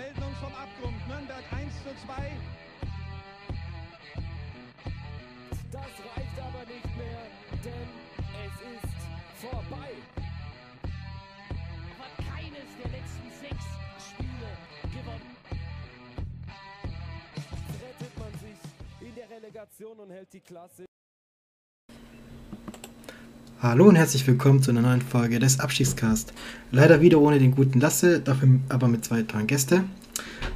melden uns vom Abgrund. Nürnberg 1 zu 2. Das reicht aber nicht mehr, denn es ist vorbei. hat keines der letzten sechs Spiele gewonnen. Rettet man sich in der Relegation und hält die Klasse. Hallo und herzlich willkommen zu einer neuen Folge des Abschiedscast. Leider wieder ohne den guten Lasse, dafür aber mit zwei tollen Gäste.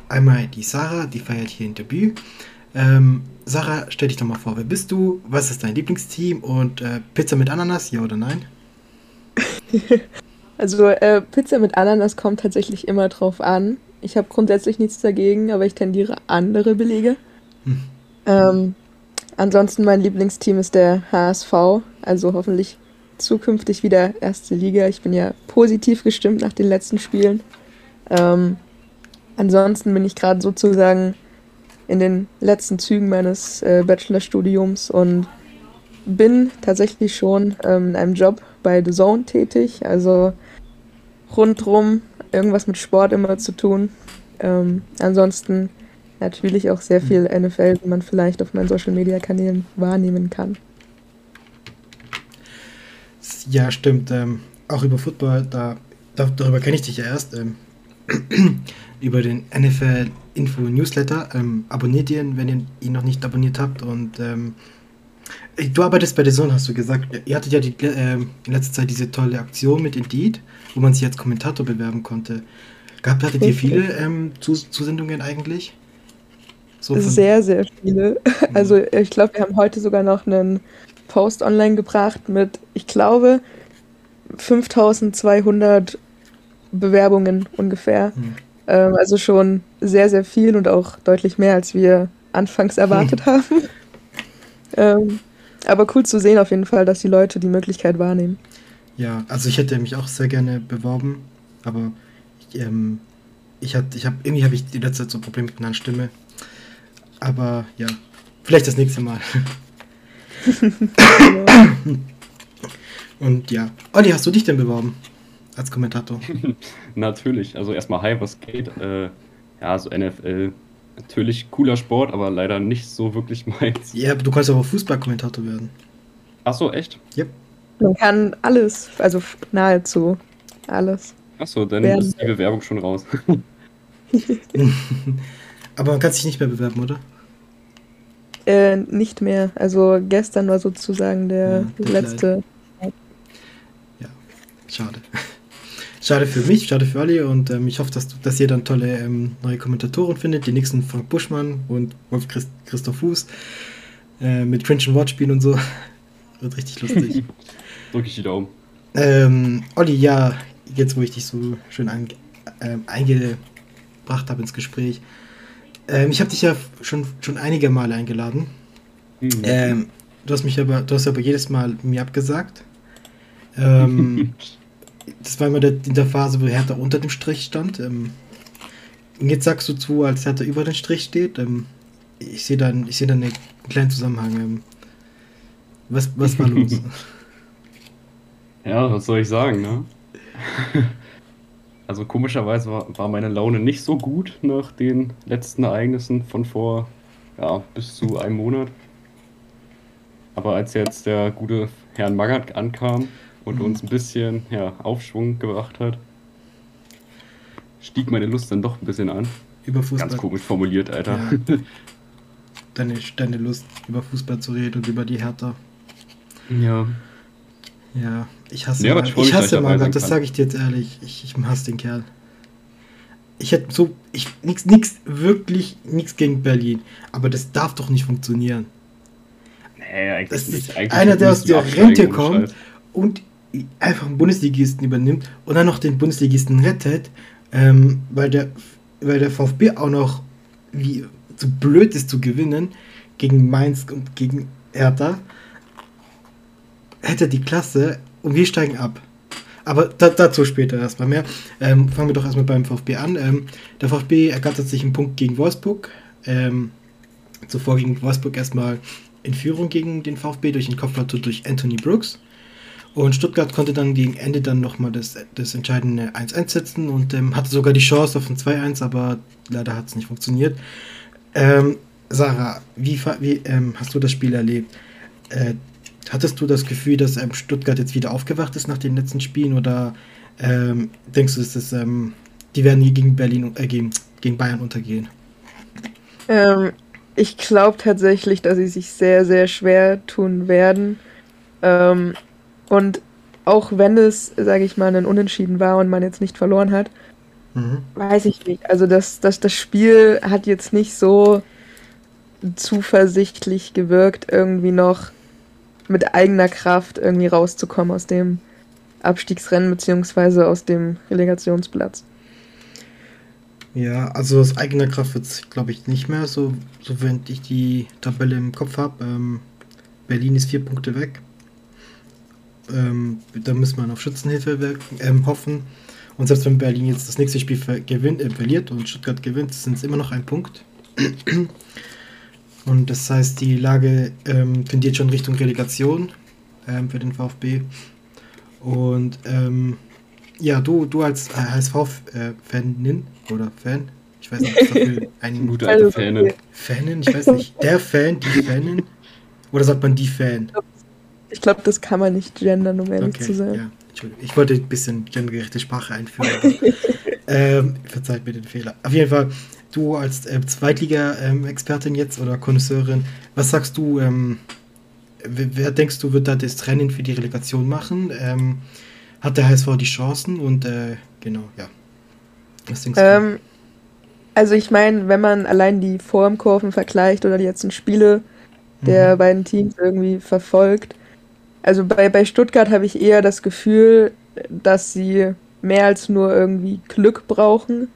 Einmal die Sarah, die feiert hier ein Debüt. Ähm, Sarah, stell dich doch mal vor, wer bist du? Was ist dein Lieblingsteam? Und äh, Pizza mit Ananas, ja oder nein? Also äh, Pizza mit Ananas kommt tatsächlich immer drauf an. Ich habe grundsätzlich nichts dagegen, aber ich tendiere andere Belege. Hm. Ähm, ansonsten mein Lieblingsteam ist der HSV, also hoffentlich zukünftig wieder erste Liga. Ich bin ja positiv gestimmt nach den letzten Spielen. Ähm, ansonsten bin ich gerade sozusagen in den letzten Zügen meines äh, Bachelorstudiums und bin tatsächlich schon ähm, in einem Job bei The Zone tätig, also rundrum irgendwas mit Sport immer zu tun. Ähm, ansonsten natürlich auch sehr viel NFL, wie man vielleicht auf meinen Social Media Kanälen wahrnehmen kann. Ja, stimmt. Ähm, auch über Football, da, da darüber kenne ich dich ja erst. Ähm, über den NFL Info Newsletter. Ähm, abonniert ihn, wenn ihr ihn noch nicht abonniert habt. Und ähm, du arbeitest bei der Zone, hast du gesagt. Ihr hattet ja die, äh, in letzter Zeit diese tolle Aktion mit Indeed, wo man sich als Kommentator bewerben konnte. Gehabt hattet ihr viele ähm, Zus Zusendungen eigentlich? So sehr, sehr viele. Also ich glaube, wir haben heute sogar noch einen Post online gebracht mit, ich glaube, 5200 Bewerbungen ungefähr. Hm. Ähm, also schon sehr, sehr viel und auch deutlich mehr, als wir anfangs erwartet haben. ähm, aber cool zu sehen auf jeden Fall, dass die Leute die Möglichkeit wahrnehmen. Ja, also ich hätte mich auch sehr gerne beworben, aber ich, ähm, ich hatte, ich habe irgendwie habe ich die letzte Zeit so Probleme mit meiner Stimme. Aber ja, vielleicht das nächste Mal. Und ja, Olli, hast du dich denn beworben als Kommentator? Natürlich. Also erstmal hi, was geht? Äh, ja, so NFL. Natürlich cooler Sport, aber leider nicht so wirklich meins. Ja, du kannst aber Fußballkommentator werden. Ach so, echt? Yep. Man kann alles, also nahezu alles. Ach so, dann Werden. ist die Bewerbung schon raus. aber man kann sich nicht mehr bewerben, oder? Äh, nicht mehr. Also gestern war sozusagen der Ja, letzte. Ja, schade. Schade für mich, schade für alle und ähm, ich hoffe, dass, du, dass ihr dann tolle ähm, neue Kommentatoren findet. Die nächsten Frank Buschmann und Wolf Christ Christoph Fuß äh, mit cringe Wortspielen und so. Wird richtig lustig. Drück ich die Daumen. ähm, Olli, ja, jetzt wo ich dich so schön ähm, eingebracht habe ins Gespräch. Ähm, ich habe dich ja schon, schon einige Male eingeladen. Mhm. Ähm, du hast mich aber, du hast aber jedes Mal mir abgesagt. Ähm, das war immer der, in der Phase, wo Hertha unter dem Strich stand. Ähm, jetzt sagst du zu, als Hertha über den Strich steht. Ähm, ich sehe dann, ich sehe dann einen kleinen Zusammenhang. Ähm, was, was war los? Ja, was soll ich sagen, ne? Also komischerweise war, war meine Laune nicht so gut nach den letzten Ereignissen von vor ja, bis zu einem Monat. Aber als jetzt der gute Herrn Magath ankam und Mhm. uns ein bisschen ja, Aufschwung gebracht hat, stieg meine Lust dann doch ein bisschen an. über Fußball. Ganz komisch formuliert, Alter. Ja. Deine, deine Lust, über Fußball zu reden und über die Hertha. Ja. Ja, ich hasse Ja, Magath. ich Ich hasse Magath, das sage ich dir jetzt ehrlich. Ich, ich hasse den Kerl. Ich hätte so, ich, nix, nix, wirklich nichts gegen Berlin. Aber das darf doch nicht funktionieren. Nee, eigentlich Das nicht. ist Eigentlich einer, der aus der Rente kommt Scheiß. und einfach einen Bundesligisten übernimmt und dann noch den Bundesligisten rettet, ähm, weil, der, weil der VfB auch noch wie zu blöd ist zu gewinnen gegen Mainz und gegen Hertha, hätte die Klasse und wir steigen ab. Aber da, dazu später erstmal mehr. Ähm, fangen wir doch erstmal beim VfB an. Ähm, der VfB ergattert sich einen Punkt gegen Wolfsburg. Ähm, zuvor ging Wolfsburg erstmal in Führung gegen den VfB durch den Kopfballtor durch Anthony Brooks. Und Stuttgart konnte dann gegen Ende dann nochmal das, das entscheidende 1-1 setzen und ähm, hatte sogar die Chance auf ein 2-1, aber leider hat es nicht funktioniert. Ähm, Sarah, wie, wie ähm, hast du das Spiel erlebt? Äh, hattest du das Gefühl, dass ähm, Stuttgart jetzt wieder aufgewacht ist nach den letzten Spielen oder ähm, denkst du, dass das, ähm, die werden hier gegen Berlin äh, gegen, gegen Bayern untergehen? Ähm, ich glaube tatsächlich, dass sie sich sehr, sehr schwer tun werden. Ähm, und auch wenn es, sage ich mal, ein Unentschieden war und man jetzt nicht verloren hat, mhm. weiß ich nicht. Also das, das, das Spiel hat jetzt nicht so zuversichtlich gewirkt, irgendwie noch mit eigener Kraft irgendwie rauszukommen aus dem Abstiegsrennen beziehungsweise aus dem Relegationsplatz. Ja, also aus eigener Kraft wird es, glaube ich, nicht mehr, so, so wenn ich die Tabelle im Kopf habe. Ähm, Berlin ist vier Punkte weg. Ähm, da muss man auf Schützenhilfe wirken, ähm, hoffen. Und selbst wenn Berlin jetzt das nächste Spiel gewinnt, äh, verliert und Stuttgart gewinnt, sind es immer noch ein Punkt. Und das heißt, die Lage ähm, tendiert schon Richtung Relegation ähm, für den VfB. Und ähm, ja, du, du als HSV-Fanin oder Fan, ich weiß nicht, ob es dafür ein guter alte Fanin. Fanin, ich weiß nicht, der Fan, die Fanin, oder sagt man die Fan? Ich glaube, das kann man nicht gendern, um ehrlich okay, zu sein. Ja, Entschuldigung. Ich wollte ein bisschen gendergerechte Sprache einführen. Ähm, verzeiht mir den Fehler. Auf jeden Fall, du als äh, Zweitliga-Expertin jetzt oder Konnoisseurin, was sagst du, ähm, wer denkst du, wird da das Rennen für die Relegation machen? Ähm, hat der HSV die Chancen und äh, genau, ja. Was denkst ähm, du? Also ich meine, wenn man allein die Formkurven vergleicht oder die letzten Spiele der mhm. beiden Teams irgendwie verfolgt, also bei, bei Stuttgart habe ich eher das Gefühl, dass sie mehr als nur irgendwie Glück brauchen,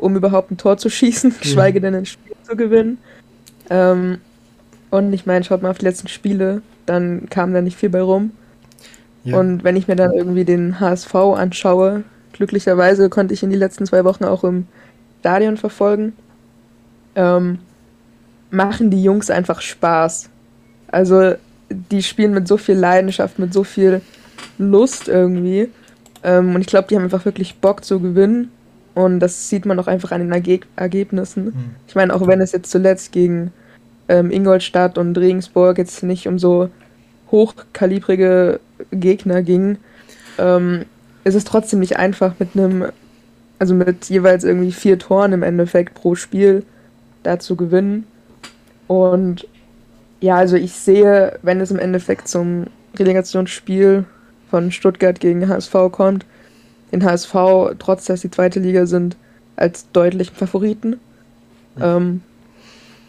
um überhaupt ein Tor zu schießen, geschweige denn ein Spiel zu gewinnen. Ähm, und ich meine, schaut mal auf die letzten Spiele, dann kam da nicht viel bei rum. Ja. Und wenn ich mir dann irgendwie den HSV anschaue, glücklicherweise konnte ich in die letzten zwei Wochen auch im Stadion verfolgen, ähm, machen die Jungs einfach Spaß. Also die spielen mit so viel Leidenschaft, mit so viel Lust irgendwie. Ähm, und ich glaube, die haben einfach wirklich Bock zu gewinnen. Und das sieht man auch einfach an den Erge Ergebnissen. Mhm. Ich meine, auch wenn es jetzt zuletzt gegen ähm, Ingolstadt und Regensburg jetzt nicht um so hochkalibrige Gegner ging, ähm, ist es trotzdem nicht einfach mit einem, also mit jeweils irgendwie vier Toren im Endeffekt pro Spiel da zu gewinnen. Und ja, also ich sehe, wenn es im Endeffekt zum Relegationsspiel von Stuttgart gegen HSV kommt, den HSV, trotz dass die zweite Liga sind, als deutlichen Favoriten. Mhm. Ähm,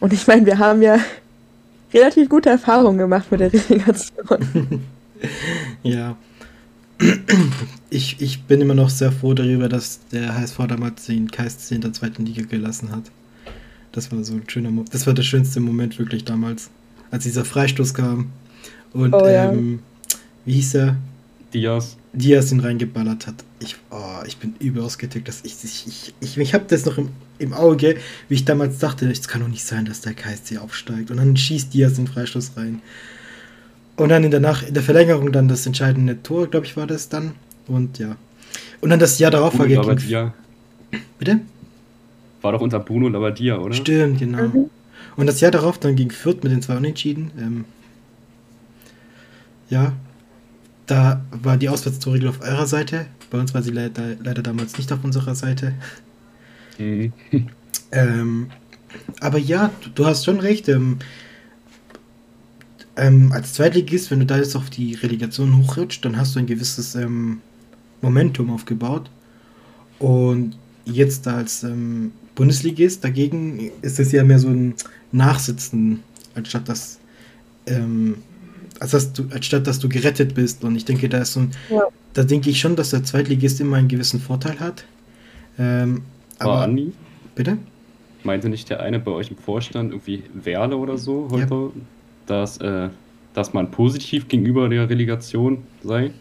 und ich meine, wir haben ja relativ gute Erfahrungen gemacht mit der Relegation. ja. Ich, ich bin immer noch sehr froh darüber, dass der HSV damals den KSC in der zweiten Liga gelassen hat. Das war so ein schöner Moment. Das war der schönste Moment wirklich damals als dieser Freistoß kam. Und oh, ja. ähm, wie hieß er? Diaz. Diaz ihn reingeballert hat. Ich, oh, ich bin überaus getickt. Dass ich, ich, ich, ich, ich habe das noch im, im Auge, wie ich damals dachte, es kann doch nicht sein, dass der KSC aufsteigt. Und dann schießt Diaz den Freistoß rein. Und dann in der, Nach in der Verlängerung dann das entscheidende Tor, glaube ich, war das dann. Und ja. Und dann das Jahr darauf war gegen. Bitte? War doch unter Bruno Labbadia, oder? Stimmt, genau. Mhm. Und das Jahr darauf dann ging Fürth mit den zwei Unentschieden. Ähm, ja, da war die Auswärtstorregel auf eurer Seite. Bei uns war sie leider, leider damals nicht auf unserer Seite. Mhm. Ähm, aber ja, du, du, hast schon recht. Ähm, ähm, als Zweitligist, wenn du da jetzt auf die Relegation hochrutscht, dann hast du ein gewisses ähm, Momentum aufgebaut. Und jetzt als ähm, Bundesligist dagegen ist es ja mehr so ein Nachsitzen, anstatt dass, ähm, als dass du, anstatt dass du gerettet bist. Und ich denke, da ist so ein, ja. Da denke ich schon, dass der Zweitligist immer einen gewissen Vorteil hat. Ähm, aber War Andi? Bitte? Meinte nicht der eine bei euch im Vorstand, irgendwie Werle oder so, heute, ja. dass, äh, dass man positiv gegenüber der Relegation sei?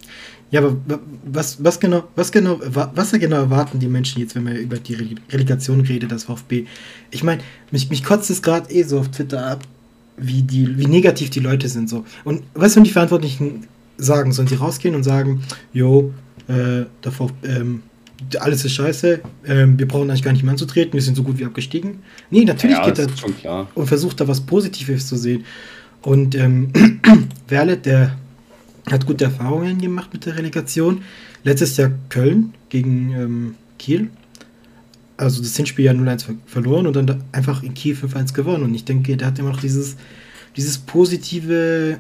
Ja, aber was, was genau, was genau, was genau erwarten die Menschen jetzt, wenn man über die Relegation redet, das VfB? Ich meine, mich, mich kotzt es gerade eh so auf Twitter ab, wie, die, wie negativ die Leute sind so. Und weißt du, wenn die Verantwortlichen sagen, sollen sie rausgehen und sagen, jo, äh, davor, ähm, alles ist scheiße, ähm, wir brauchen eigentlich gar nicht mehr anzutreten, wir sind so gut wie abgestiegen. Nee, natürlich ja, geht das schon klar. und versucht da was Positives zu sehen. Und ähm, Werle, der hat gute Erfahrungen gemacht mit der Relegation. Letztes Jahr Köln gegen ähm, Kiel. Also das Hinspiel ja 0-1 ver verloren und dann da einfach in Kiel 5-1 gewonnen. Und ich denke, der hat immer noch dieses, dieses positive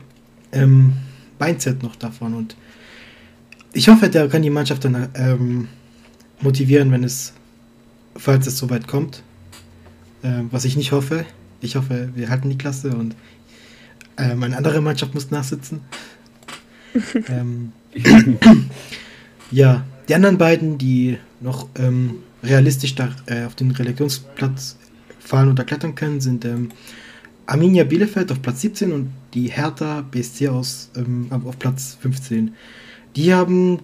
ähm, Mindset noch davon. Und ich hoffe, der kann die Mannschaft dann ähm, motivieren, wenn es, falls es soweit kommt. Ähm, was ich nicht hoffe. Ich hoffe, wir halten die Klasse und ähm, eine andere Mannschaft muss nachsitzen. ähm, ja, die anderen beiden, die noch ähm, realistisch da, äh, auf den Relegionsplatz fallen oder klettern können, sind ähm, Arminia Bielefeld auf Platz 17 und die Hertha BSC aus, ähm, auf Platz 15. Die haben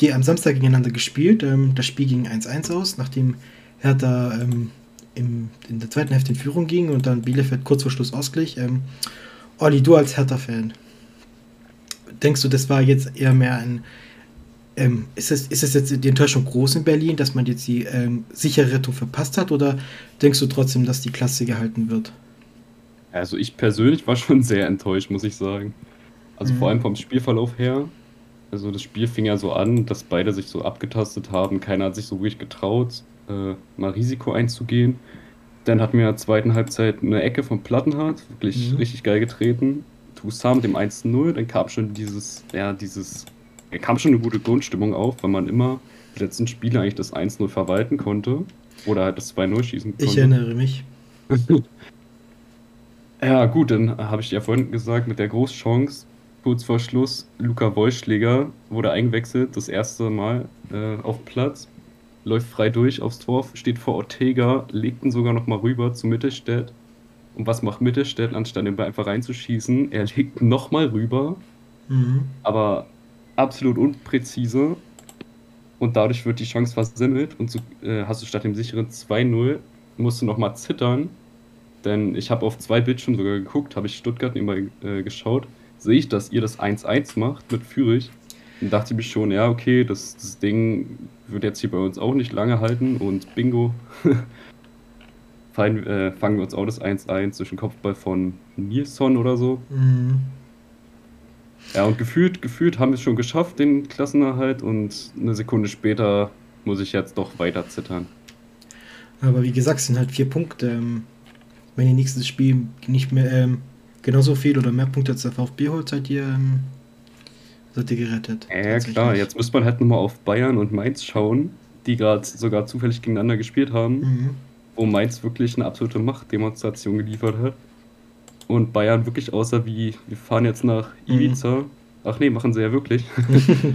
die am Samstag gegeneinander gespielt. Ähm, das Spiel ging 1-1 aus, nachdem Hertha ähm, im, in der zweiten Hälfte in Führung ging und dann Bielefeld kurz vor Schluss ausgleich. Ähm, Olli, du als Hertha-Fan, denkst du, das war jetzt eher mehr ein. Ähm, ist, es, ist es jetzt die Enttäuschung groß in Berlin, dass man jetzt die ähm, sichere Rettung verpasst hat, oder denkst du trotzdem, dass die Klasse gehalten wird? Also ich persönlich war schon sehr enttäuscht, muss ich sagen. Also Mhm. vor allem vom Spielverlauf her. Also das Spiel fing ja so an, dass beide sich so abgetastet haben. Keiner hat sich so wirklich getraut, äh, mal Risiko einzugehen. Dann hatten wir in der zweiten Halbzeit eine Ecke von Plattenhardt, wirklich Mhm. richtig geil getreten. Toussaint mit dem 1-0, dann kam schon dieses, ja, dieses, kam schon eine gute Grundstimmung auf, weil man immer die letzten Spiele eigentlich das 1-0 verwalten konnte. Oder halt das 2-0 schießen konnte. Ich erinnere mich. Ja, gut, dann habe ich ja vorhin gesagt, mit der Großchance, kurz vor Schluss, Luca Wollschläger wurde eingewechselt, das erste Mal äh, auf Platz, läuft frei durch aufs Tor, steht vor Ortega, legt ihn sogar nochmal rüber zu Mittelstädt. Und was macht Mittelstädt, anstatt den Ball einfach reinzuschießen? Er legt nochmal rüber, Mhm. aber absolut unpräzise. Und dadurch wird die Chance versemmelt und so äh, hast du statt dem sicheren 2-0 musst du nochmal zittern. Denn ich habe auf zwei Bildschirmen sogar geguckt, habe ich Stuttgart nebenbei äh, geschaut, sehe ich, dass ihr das 1-1 macht mit Fürich. Und dachte ich mir schon, ja, okay, das, das Ding wird jetzt hier bei uns auch nicht lange halten und bingo. Fein, äh, fangen wir uns auch das 1-1 durch den Kopfball von Nilsson oder so. Mhm. Ja, und gefühlt, gefühlt haben wir es schon geschafft, den Klassenerhalt, und eine Sekunde später muss ich jetzt doch weiter zittern. Aber wie gesagt, es sind halt vier Punkte. Wenn ihr nächstes Spiel nicht mehr ähm, genauso viel oder mehr Punkte als der VfB holt, seid ihr, ähm, seid ihr gerettet. Ja, klar, jetzt müsste man halt nochmal auf Bayern und Mainz schauen, die gerade sogar zufällig gegeneinander gespielt haben, Mhm. wo Mainz wirklich eine absolute Machtdemonstration geliefert hat. Und Bayern wirklich aussah wie, wir fahren jetzt nach Mhm. Ibiza. Ach nee, machen sie ja wirklich.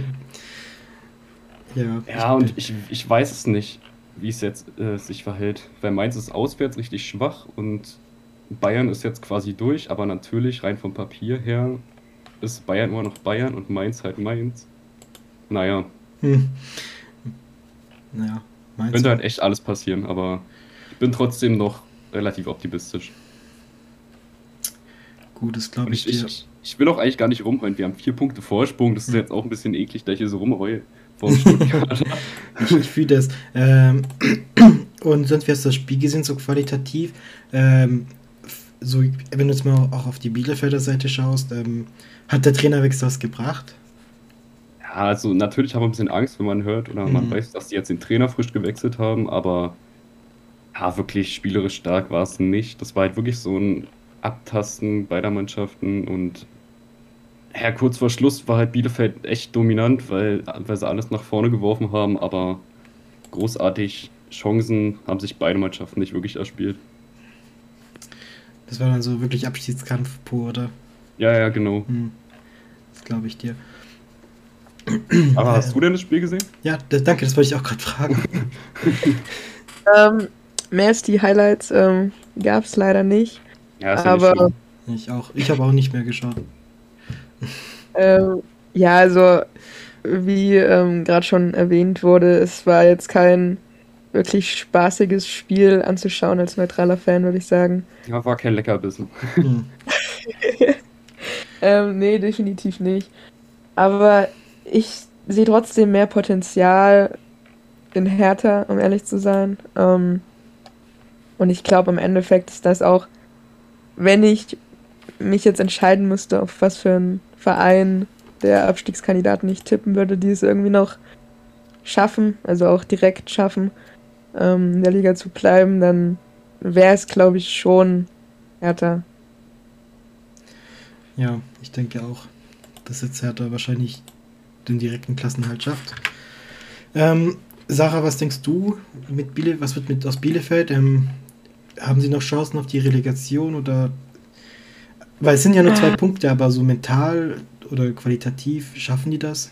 Ja, Ja, und ich, ich weiß es nicht, wie es jetzt äh, sich verhält. Weil Mainz ist auswärts richtig schwach und Bayern ist jetzt quasi durch, aber natürlich rein vom Papier her ist Bayern immer noch Bayern und Mainz halt Mainz. Naja, Hm. Naja, meinst könnte halt echt alles passieren, aber ich bin trotzdem noch relativ optimistisch. Gut, das glaube ich, ich, ich, ich will auch eigentlich gar nicht rumheulen. Wir haben vier Punkte Vorsprung. Das ist Hm. jetzt auch ein bisschen eklig, da ich hier so rumheule vor Stuttgart. Ich, fühle das. Ähm, und sonst, wie hast du das Spiel gesehen, so qualitativ? Ähm, so, wenn du jetzt mal auch auf die Bielefelder Seite schaust, ähm, hat der Trainerwechsel was gebracht? Ja, also natürlich haben wir ein bisschen Angst, wenn man hört oder man Mhm. weiß, dass die jetzt den Trainer frisch gewechselt haben, aber ja, wirklich spielerisch stark war es nicht. Das war halt wirklich so ein Abtasten beider Mannschaften und ja, kurz vor Schluss war halt Bielefeld echt dominant, weil, weil sie alles nach vorne geworfen haben, aber großartig Chancen haben sich beide Mannschaften nicht wirklich erspielt. Das war dann so wirklich Abschiedskampf pur, oder? Ja, ja, genau. Hm. Das glaube ich dir. Aber hast du denn das Spiel gesehen? Ja, das, danke, das wollte ich auch gerade fragen. Ähm, mehr als die Highlights ähm, gab es leider nicht. Ja, ist ja nicht Aber schlimm. Ich auch. Ich habe auch nicht mehr geschaut. Ähm, ja, also wie ähm, gerade schon erwähnt wurde, es war jetzt kein wirklich spaßiges Spiel anzuschauen als neutraler Fan, würde ich sagen. Ja, war kein Leckerbissen. Hm. ähm, nee, definitiv nicht. Aber ich sehe trotzdem mehr Potenzial in Hertha, um ehrlich zu sein. Ähm, und ich glaube, im Endeffekt ist das auch, wenn ich mich jetzt entscheiden müsste, auf was für einen Verein der Abstiegskandidaten ich tippen würde, die es irgendwie noch schaffen, also auch direkt schaffen, ähm, in der Liga zu bleiben, dann wäre es, glaube ich, schon Hertha. Ja, ich denke auch, dass jetzt Hertha wahrscheinlich den direkten Klassenhalt schafft. Ähm, Sarah, was denkst du mit Biele, was wird mit aus Bielefeld? Ähm, haben sie noch Chancen auf die Relegation oder weil es sind ja nur zwei Punkte, aber so mental oder qualitativ schaffen die das?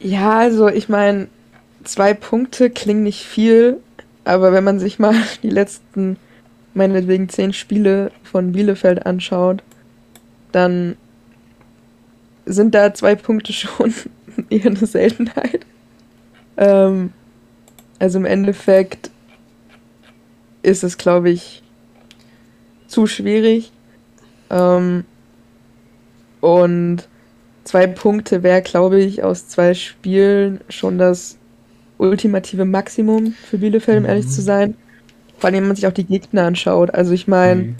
Ja, also ich meine, zwei Punkte klingen nicht viel, aber wenn man sich mal die letzten, meinetwegen zehn Spiele von Bielefeld anschaut, dann sind da zwei Punkte schon eher eine Seltenheit. Ähm, also im Endeffekt ist es, glaube ich, zu schwierig. Ähm, und zwei Punkte wäre, glaube ich, aus zwei Spielen schon das ultimative Maximum für Bielefeld, um Mhm. ehrlich zu sein. Vor allem, wenn man sich auch die Gegner anschaut. Also ich meine, Mhm.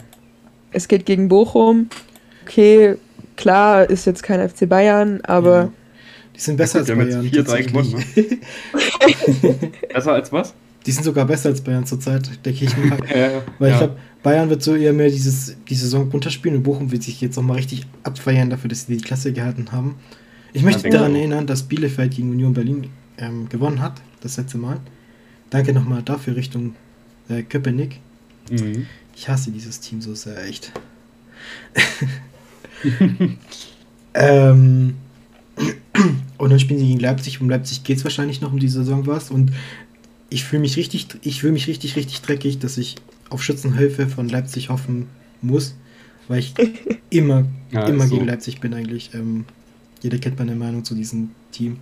es geht gegen Bochum. Okay, klar, ist jetzt kein FC Bayern, aber Ja. Die sind besser gut, als die haben jetzt Bayern. 4-3 tatsächlich. Besser als was? Die sind sogar besser als Bayern zurzeit, denke ich mal. Ja, Weil ja. ich glaube, Bayern wird so eher mehr dieses, die Saison runterspielen und Bochum wird sich jetzt nochmal richtig abfeiern dafür, dass sie die Klasse gehalten haben. Ich möchte denke daran erinnern, dass Bielefeld gegen Union Berlin ähm, gewonnen hat, das letzte Mal. Danke nochmal dafür Richtung äh, Köpenick. Mhm. Ich hasse dieses Team so sehr, echt. ähm, und dann spielen sie gegen Leipzig. Um Leipzig geht es wahrscheinlich noch um die Saison was. Und ich fühle mich richtig, ich fühle mich richtig, richtig dreckig, dass ich auf Schützenhilfe von Leipzig hoffen muss, weil ich immer, Ja, immer so. gegen Leipzig bin eigentlich. Ähm, jeder kennt meine Meinung zu diesem Team.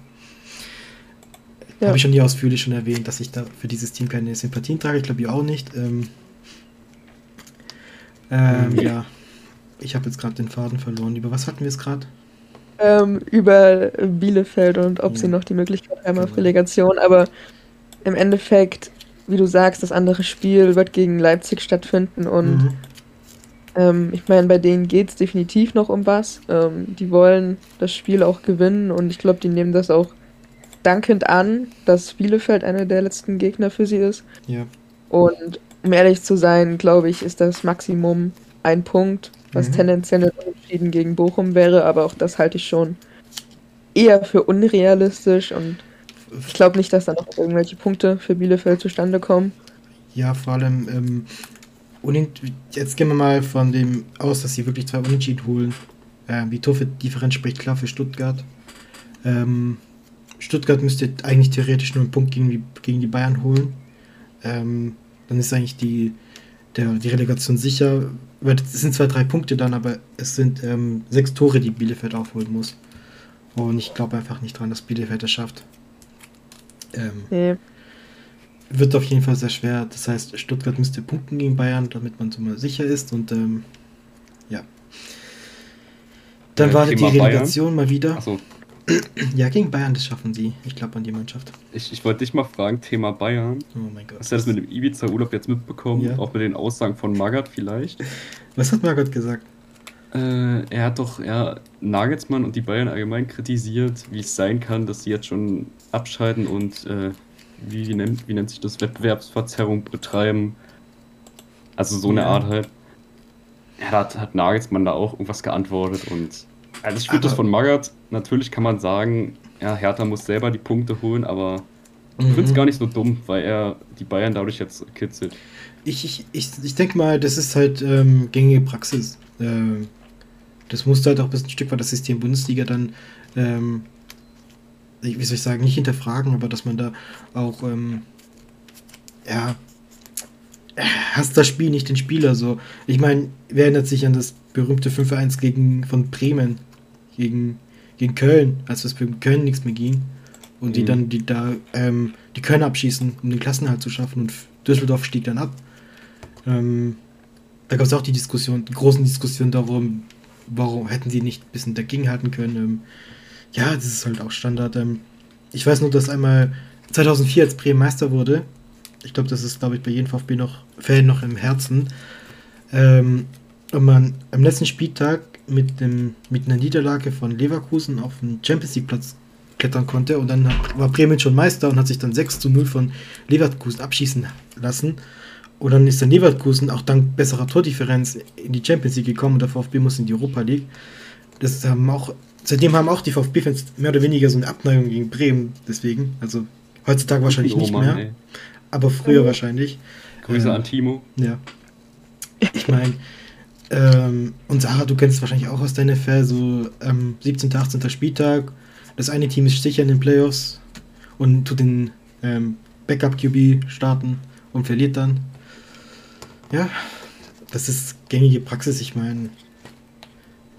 Ja. Habe ich schon hier ausführlich schon erwähnt, dass ich da für dieses Team keine Sympathien trage. Ich glaube, ihr auch nicht. Ähm, ähm. Ja, ich habe jetzt gerade den Faden verloren. Über was hatten wir es gerade? ähm, über Bielefeld und ob Ja. sie noch die Möglichkeit haben auf Genau. Relegation. Aber im Endeffekt, wie du sagst, das andere Spiel wird gegen Leipzig stattfinden und Mhm. Ähm, ich meine, bei denen geht es definitiv noch um was. Ähm, die wollen das Spiel auch gewinnen und ich glaube, die nehmen das auch dankend an, dass Bielefeld einer der letzten Gegner für sie ist. Ja, Und um ehrlich zu sein, glaube ich, ist das Maximum ein Punkt, was Mhm. tendenziell ein Unentschieden gegen Bochum wäre, aber auch das halte ich schon eher für unrealistisch und ich glaube nicht, dass da noch irgendwelche Punkte für Bielefeld zustande kommen. ja vor allem, ähm, jetzt gehen wir mal von dem aus, dass sie wirklich zwei Unentschieden holen. Ähm, die Tordifferenz spricht klar für Stuttgart. Ähm, Stuttgart müsste eigentlich theoretisch nur einen Punkt gegen die, gegen die Bayern holen. Ähm, dann ist eigentlich die, der, die Relegation sicher. Es sind zwar drei Punkte dann, aber es sind ähm, sechs Tore, die Bielefeld aufholen muss. Und ich glaube einfach nicht dran, dass Bielefeld das schafft. Ähm, Nee. wird auf jeden Fall sehr schwer. Das heißt, Stuttgart müsste punkten gegen Bayern, damit man so mal sicher ist. Und ähm, ja. Dann Äh, wartet die Thema Bayern. Relegation mal wieder. Achso, Ja, gegen Bayern, das schaffen sie. Ich glaube an die Mannschaft. ich, ich wollte dich mal fragen, Thema Bayern. Oh mein Gott. Hast du das mit dem Ibiza-Urlaub jetzt mitbekommen? Ja. Auch mit den Aussagen von Magath vielleicht? Was hat Margot gesagt? Äh, er hat doch ja, Nagelsmann und die Bayern allgemein kritisiert, wie es sein kann, dass sie jetzt schon abschalten und äh, wie, wie, nennt, wie nennt sich das, Wettbewerbsverzerrung betreiben. Also so eine Ja. Art halt. Ja, da hat, hat Nagelsmann da auch irgendwas geantwortet und also ich finde das von Magath, natürlich kann man sagen, ja, Hertha muss selber die Punkte holen, aber ich finde es Mhm. gar nicht so dumm, weil er die Bayern dadurch jetzt kitzelt. Ich, ich, ich, ich denke mal, das ist halt ähm, gängige Praxis. Ähm, das musste halt auch bis ein Stück weit das System Bundesliga dann, ähm, ich- wie soll ich sagen, nicht hinterfragen, aber dass man da auch, ähm, ja, hasst das Spiel, nicht den Spieler. So. Ich meine, wer erinnert sich an das berühmte 5-1 gegen von Bremen gegen, gegen Köln, als es für Köln nichts mehr ging. Und die Mhm. dann, die da, ähm, die Köln abschießen, um den Klassenhalt zu schaffen und Düsseldorf stieg dann ab. Ähm, da gab es auch die Diskussion, die großen Diskussionen darum, warum hätten sie nicht ein bisschen dagegenhalten können? Ähm, ja, das ist halt auch Standard. Ähm, ich weiß nur, dass einmal 2004 als Bremen Meister wurde. Ich glaube, das ist, glaube ich, bei jedem VfB noch Fan noch im Herzen. Ähm, und man am letzten Spieltag mit, dem, mit einer Niederlage von Leverkusen auf den Champions League Platz klettern konnte und dann war Bremen schon Meister und hat sich dann 6 zu 0 von Leverkusen abschießen lassen. Und dann ist der Leverkusen auch dank besserer Tordifferenz in die Champions League gekommen und der VfB muss in die Europa League. Das haben auch, seitdem haben auch die VfB-Fans mehr oder weniger so eine Abneigung gegen Bremen, deswegen. Also heutzutage wahrscheinlich nicht Roman, mehr, ey. aber früher wahrscheinlich. Grüße Ähm, an Timo. Ja. Ich meine, ähm, und Sarah, du kennst wahrscheinlich auch aus deiner NFL so ähm, 17., 18. Spieltag. Das eine Team ist sicher in den Playoffs und tut den ähm, Backup-QB starten und verliert dann. Ja, das ist gängige Praxis. Ich meine,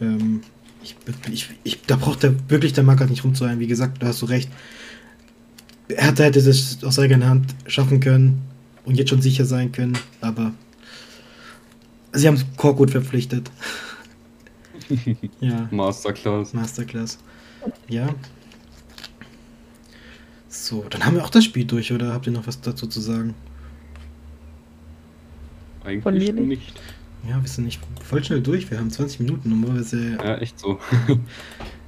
ähm, ich, ich, ich, da braucht er wirklich der Marker nicht rumzuhören. Wie gesagt, da hast du recht. Hertha hätte das aus eigener Hand schaffen können und jetzt schon sicher sein können, aber sie haben Korkut verpflichtet. ja, Masterclass. Masterclass. Ja. So, dann haben wir auch das Spiel durch, oder habt ihr noch was dazu zu sagen? Eigentlich Von mir nicht. nicht. Ja, wir sind nicht voll schnell durch. Wir haben 20 Minuten normalerweise. Ja, echt so.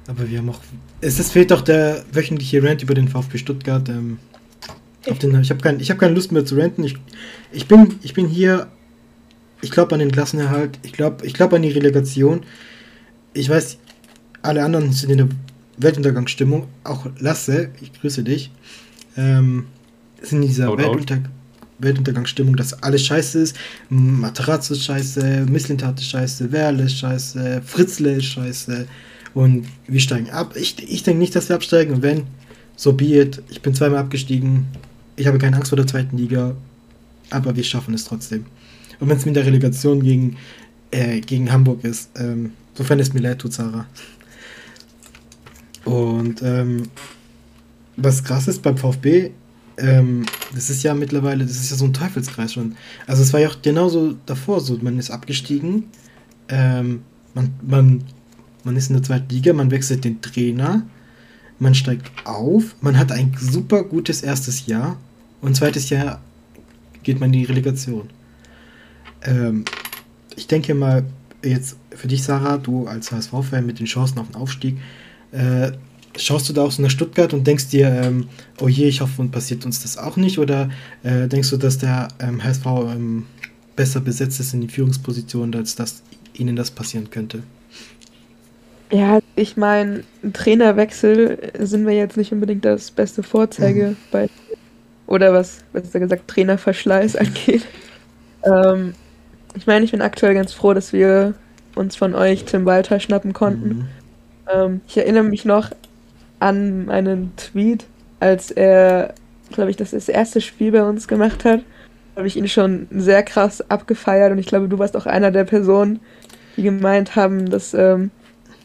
Aber wir haben auch. Es ist, fehlt doch der wöchentliche Rant über den VfB Stuttgart. Ähm, auf den, ich habe kein, ich hab keine Lust mehr zu ranten. Ich, ich, bin, ich bin hier. Ich glaube an den Klassenerhalt. Ich glaube ich glaub an die Relegation. Ich weiß, alle anderen sind in der Weltuntergangsstimmung. Auch Lasse, ich grüße dich. Ähm, sind in dieser Shout out. Weltunter Weltuntergangsstimmung, dass alles scheiße ist. Materazzo ist scheiße, Misslintat ist scheiße, Werle ist scheiße, Fritzle ist scheiße. Und wir steigen ab. Ich, ich denke nicht, dass wir absteigen. Und wenn, so be it. Ich bin zweimal abgestiegen. Ich habe keine Angst vor der zweiten Liga. Aber wir schaffen es trotzdem. Und wenn es mit der Relegation gegen, äh, gegen Hamburg ist, ähm, sofern es mir leid tut, Sarah. Und ähm, was krass ist beim VfB, ähm, das ist ja mittlerweile, das ist ja so ein Teufelskreis schon. Also es war ja auch genauso davor so, man ist abgestiegen, ähm, man, man, man ist in der zweiten Liga, man wechselt den Trainer, man steigt auf, man hat ein super gutes erstes Jahr und zweites Jahr geht man in die Relegation. Ähm, ich denke mal, jetzt für dich, Sarah, du als HSV-Fan mit den Chancen auf den Aufstieg, äh, schaust du da auch so nach Stuttgart und denkst dir, ähm, oh je, ich hoffe, und passiert uns das auch nicht? Oder äh, denkst du, dass der ähm, HSV ähm, besser besetzt ist in die Führungsposition, als dass ihnen das passieren könnte? Ja, ich meine, ein Trainerwechsel sind wir jetzt nicht unbedingt das beste Vorzeige bei oder was, besser gesagt, Trainerverschleiß angeht. Ähm, ich meine, ich bin aktuell ganz froh, dass wir uns von euch Tim Walter schnappen konnten. Mhm. Ähm, ich erinnere mich noch an einen Tweet, als er, glaube ich, das, das erste Spiel bei uns gemacht hat. Habe ich ihn schon sehr krass abgefeiert und ich glaube, du warst auch einer der Personen, die gemeint haben, das ähm,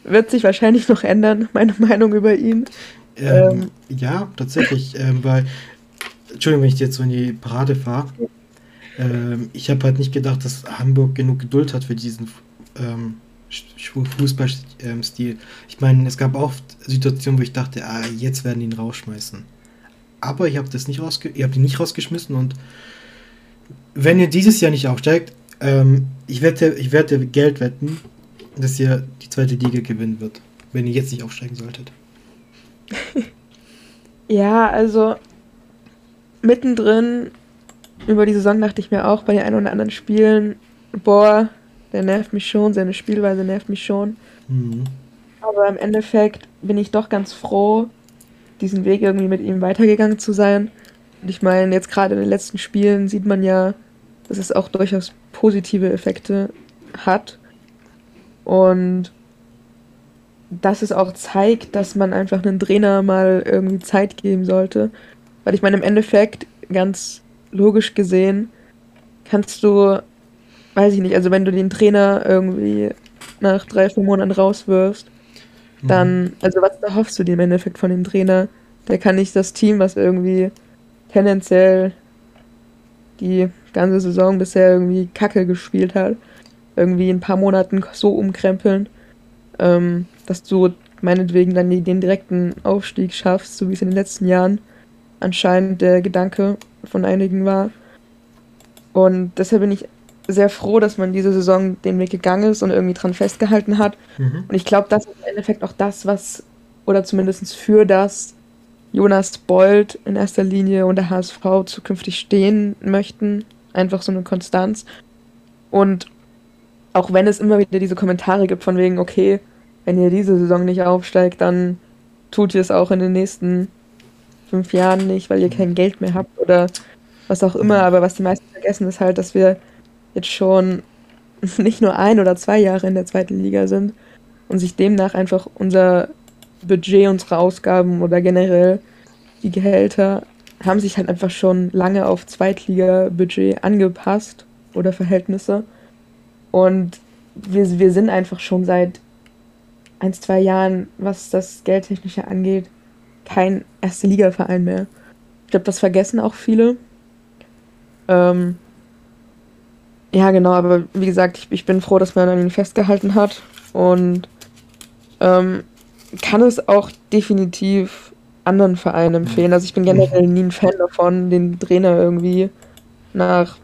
wird sich wahrscheinlich noch ändern, meine Meinung über ihn. Ähm, ja, tatsächlich, ähm, weil, Entschuldigung, wenn ich jetzt so in die Parade fahre. Ähm, ich habe halt nicht gedacht, dass Hamburg genug Geduld hat für diesen ähm, Fußballstil. Ich meine, es gab oft Situationen, wo ich dachte, ah, jetzt werden die ihn rausschmeißen. Aber ich habe das nicht rausge ihr habt ihn nicht rausgeschmissen und wenn ihr dieses Jahr nicht aufsteigt, ähm, ich wette, ich werde Geld wetten, dass ihr die zweite Liga gewinnen wird, wenn ihr jetzt nicht aufsteigen solltet. Ja, also mittendrin über die Saison dachte ich mir auch bei den ein oder anderen Spielen, boah, der nervt mich schon, seine Spielweise nervt mich schon. Mhm. Aber im Endeffekt bin ich doch ganz froh, diesen Weg irgendwie mit ihm weitergegangen zu sein. Und ich meine, jetzt gerade in den letzten Spielen sieht man ja, dass es auch durchaus positive Effekte hat. Und dass es auch zeigt, dass man einfach einen Trainer mal irgendwie Zeit geben sollte. Weil ich meine, im Endeffekt, ganz logisch gesehen, kannst du, weiß ich nicht, also wenn du den Trainer irgendwie nach drei, vier Monaten rauswirfst, dann, also was erhoffst du dir im Endeffekt von dem Trainer? Der kann nicht das Team, was irgendwie tendenziell die ganze Saison bisher irgendwie Kacke gespielt hat, irgendwie in ein paar Monaten so umkrempeln. ähm, dass du meinetwegen dann den direkten Aufstieg schaffst, so wie es in den letzten Jahren anscheinend der Gedanke von einigen war. Und deshalb bin ich sehr froh, dass man diese Saison den Weg gegangen ist und irgendwie dran festgehalten hat. Mhm. Und ich glaube, das ist im Endeffekt auch das, was, oder zumindest für das Jonas Bold in erster Linie und der HSV zukünftig stehen möchten. Einfach so eine Konstanz. Und auch wenn es immer wieder diese Kommentare gibt von wegen, okay, wenn ihr diese Saison nicht aufsteigt, dann tut ihr es auch in den nächsten fünf Jahren nicht, weil ihr kein Geld mehr habt oder was auch immer. Aber was die meisten vergessen, ist halt, dass wir jetzt schon nicht nur ein oder zwei Jahre in der zweiten Liga sind und sich demnach einfach unser Budget, unsere Ausgaben oder generell die Gehälter haben sich halt einfach schon lange auf Zweitliga-Budget angepasst oder Verhältnisse. Und wir, wir sind einfach schon seit ein, zwei Jahren, was das Geldtechnische angeht, kein erste Liga-Verein mehr. Ich glaube, das vergessen auch viele. Ähm, ja, genau, aber wie gesagt, ich, ich bin froh, dass man an ihn festgehalten hat und ähm, kann es auch definitiv anderen Vereinen empfehlen. Also ich bin generell nie ein Fan davon, den Trainer irgendwie nach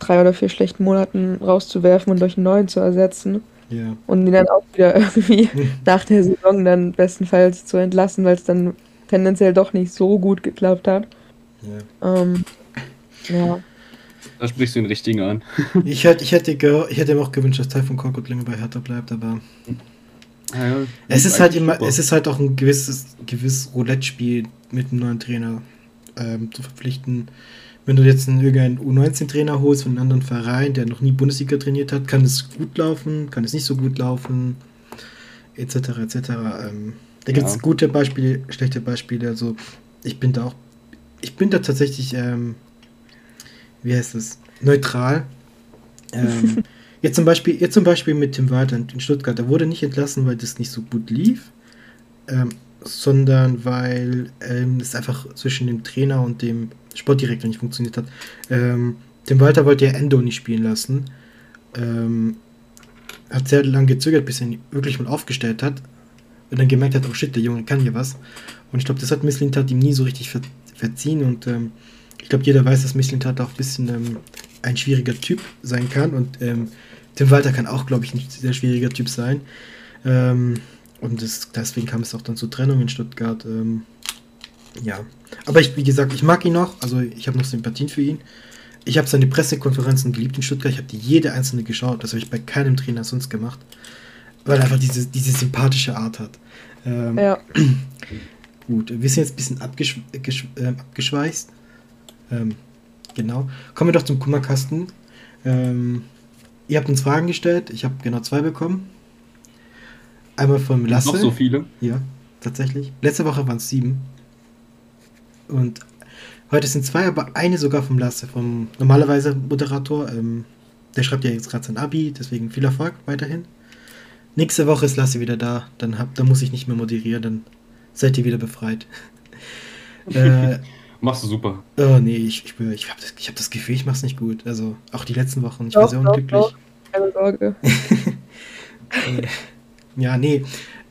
drei oder vier schlechten Monaten rauszuwerfen und durch einen neuen zu ersetzen. Ja. Und ihn dann auch wieder irgendwie nach der Saison dann bestenfalls zu entlassen, weil es dann tendenziell doch nicht so gut geklappt hat. ja. Ähm, ja. Da sprichst du den richtigen an. Ich, hätte, ich, hätte ich hätte mir auch gewünscht, dass Teil von Korkut länger bei Hertha bleibt, aber Ja, ja, es ist halt immer, super. es ist halt auch ein gewisses, gewisses Roulette-Spiel mit einem neuen Trainer ähm, zu verpflichten. Wenn du jetzt einen irgendeinen U19-Trainer holst von einem anderen Verein, der noch nie Bundesliga trainiert hat, kann es gut laufen, kann es nicht so gut laufen, etc. etc. Ähm, da gibt es Ja. gute Beispiele, schlechte Beispiele. Also ich bin da auch, ich bin da tatsächlich, ähm, wie heißt es, neutral. Ähm, jetzt zum Beispiel, jetzt zum Beispiel mit Tim Walter in Stuttgart, der wurde nicht entlassen, weil das nicht so gut lief, ähm, sondern weil ähm, es einfach zwischen dem Trainer und dem Sportdirektor nicht funktioniert hat. Ähm, Tim Walter wollte ja Endo nicht spielen lassen. Ähm, hat sehr lange gezögert, bis er ihn wirklich mal aufgestellt hat. Und dann gemerkt hat, oh shit, der Junge kann hier was. Und ich glaube, das hat Misslintat ihm nie so richtig ver verziehen. Und ähm, ich glaube, jeder weiß, dass Misslintat auch ein bisschen ähm, ein schwieriger Typ sein kann. Und ähm, Tim Walter kann auch, glaube ich, ein sehr schwieriger Typ sein. Ähm, und das, deswegen kam es auch dann zur Trennung in Stuttgart. Ähm, ja. Aber ich, wie gesagt, ich mag ihn noch. Also ich habe noch Sympathien für ihn. Ich habe seine Pressekonferenzen geliebt in Stuttgart. Ich habe die jede einzelne geschaut. Das habe ich bei keinem Trainer sonst gemacht. Weil er einfach diese, diese sympathische Art hat. Ähm, Ja. Gut, wir sind jetzt ein bisschen gesch äh, abgeschweißt. Ähm, genau. Kommen wir doch zum Kummerkasten. Ähm, ihr habt uns Fragen gestellt. Ich habe genau zwei bekommen. Einmal von Lasse. Noch so viele. Ja, tatsächlich. Letzte Woche waren es sieben. Und heute sind zwei, aber eine sogar vom Lasse, vom normalerweise Moderator. Ähm, der schreibt ja jetzt gerade sein Abi, deswegen viel Erfolg weiterhin. Nächste Woche ist Lasse wieder da, dann, hab, dann muss ich nicht mehr moderieren, dann seid ihr wieder befreit. äh, Machst du super. oh nee, ich, ich, ich habe das, ich hab das Gefühl, ich mach's nicht gut. Also auch die letzten Wochen, ich war Doch, sehr doch, unglücklich. doch. Keine Sorge. Ja, nee.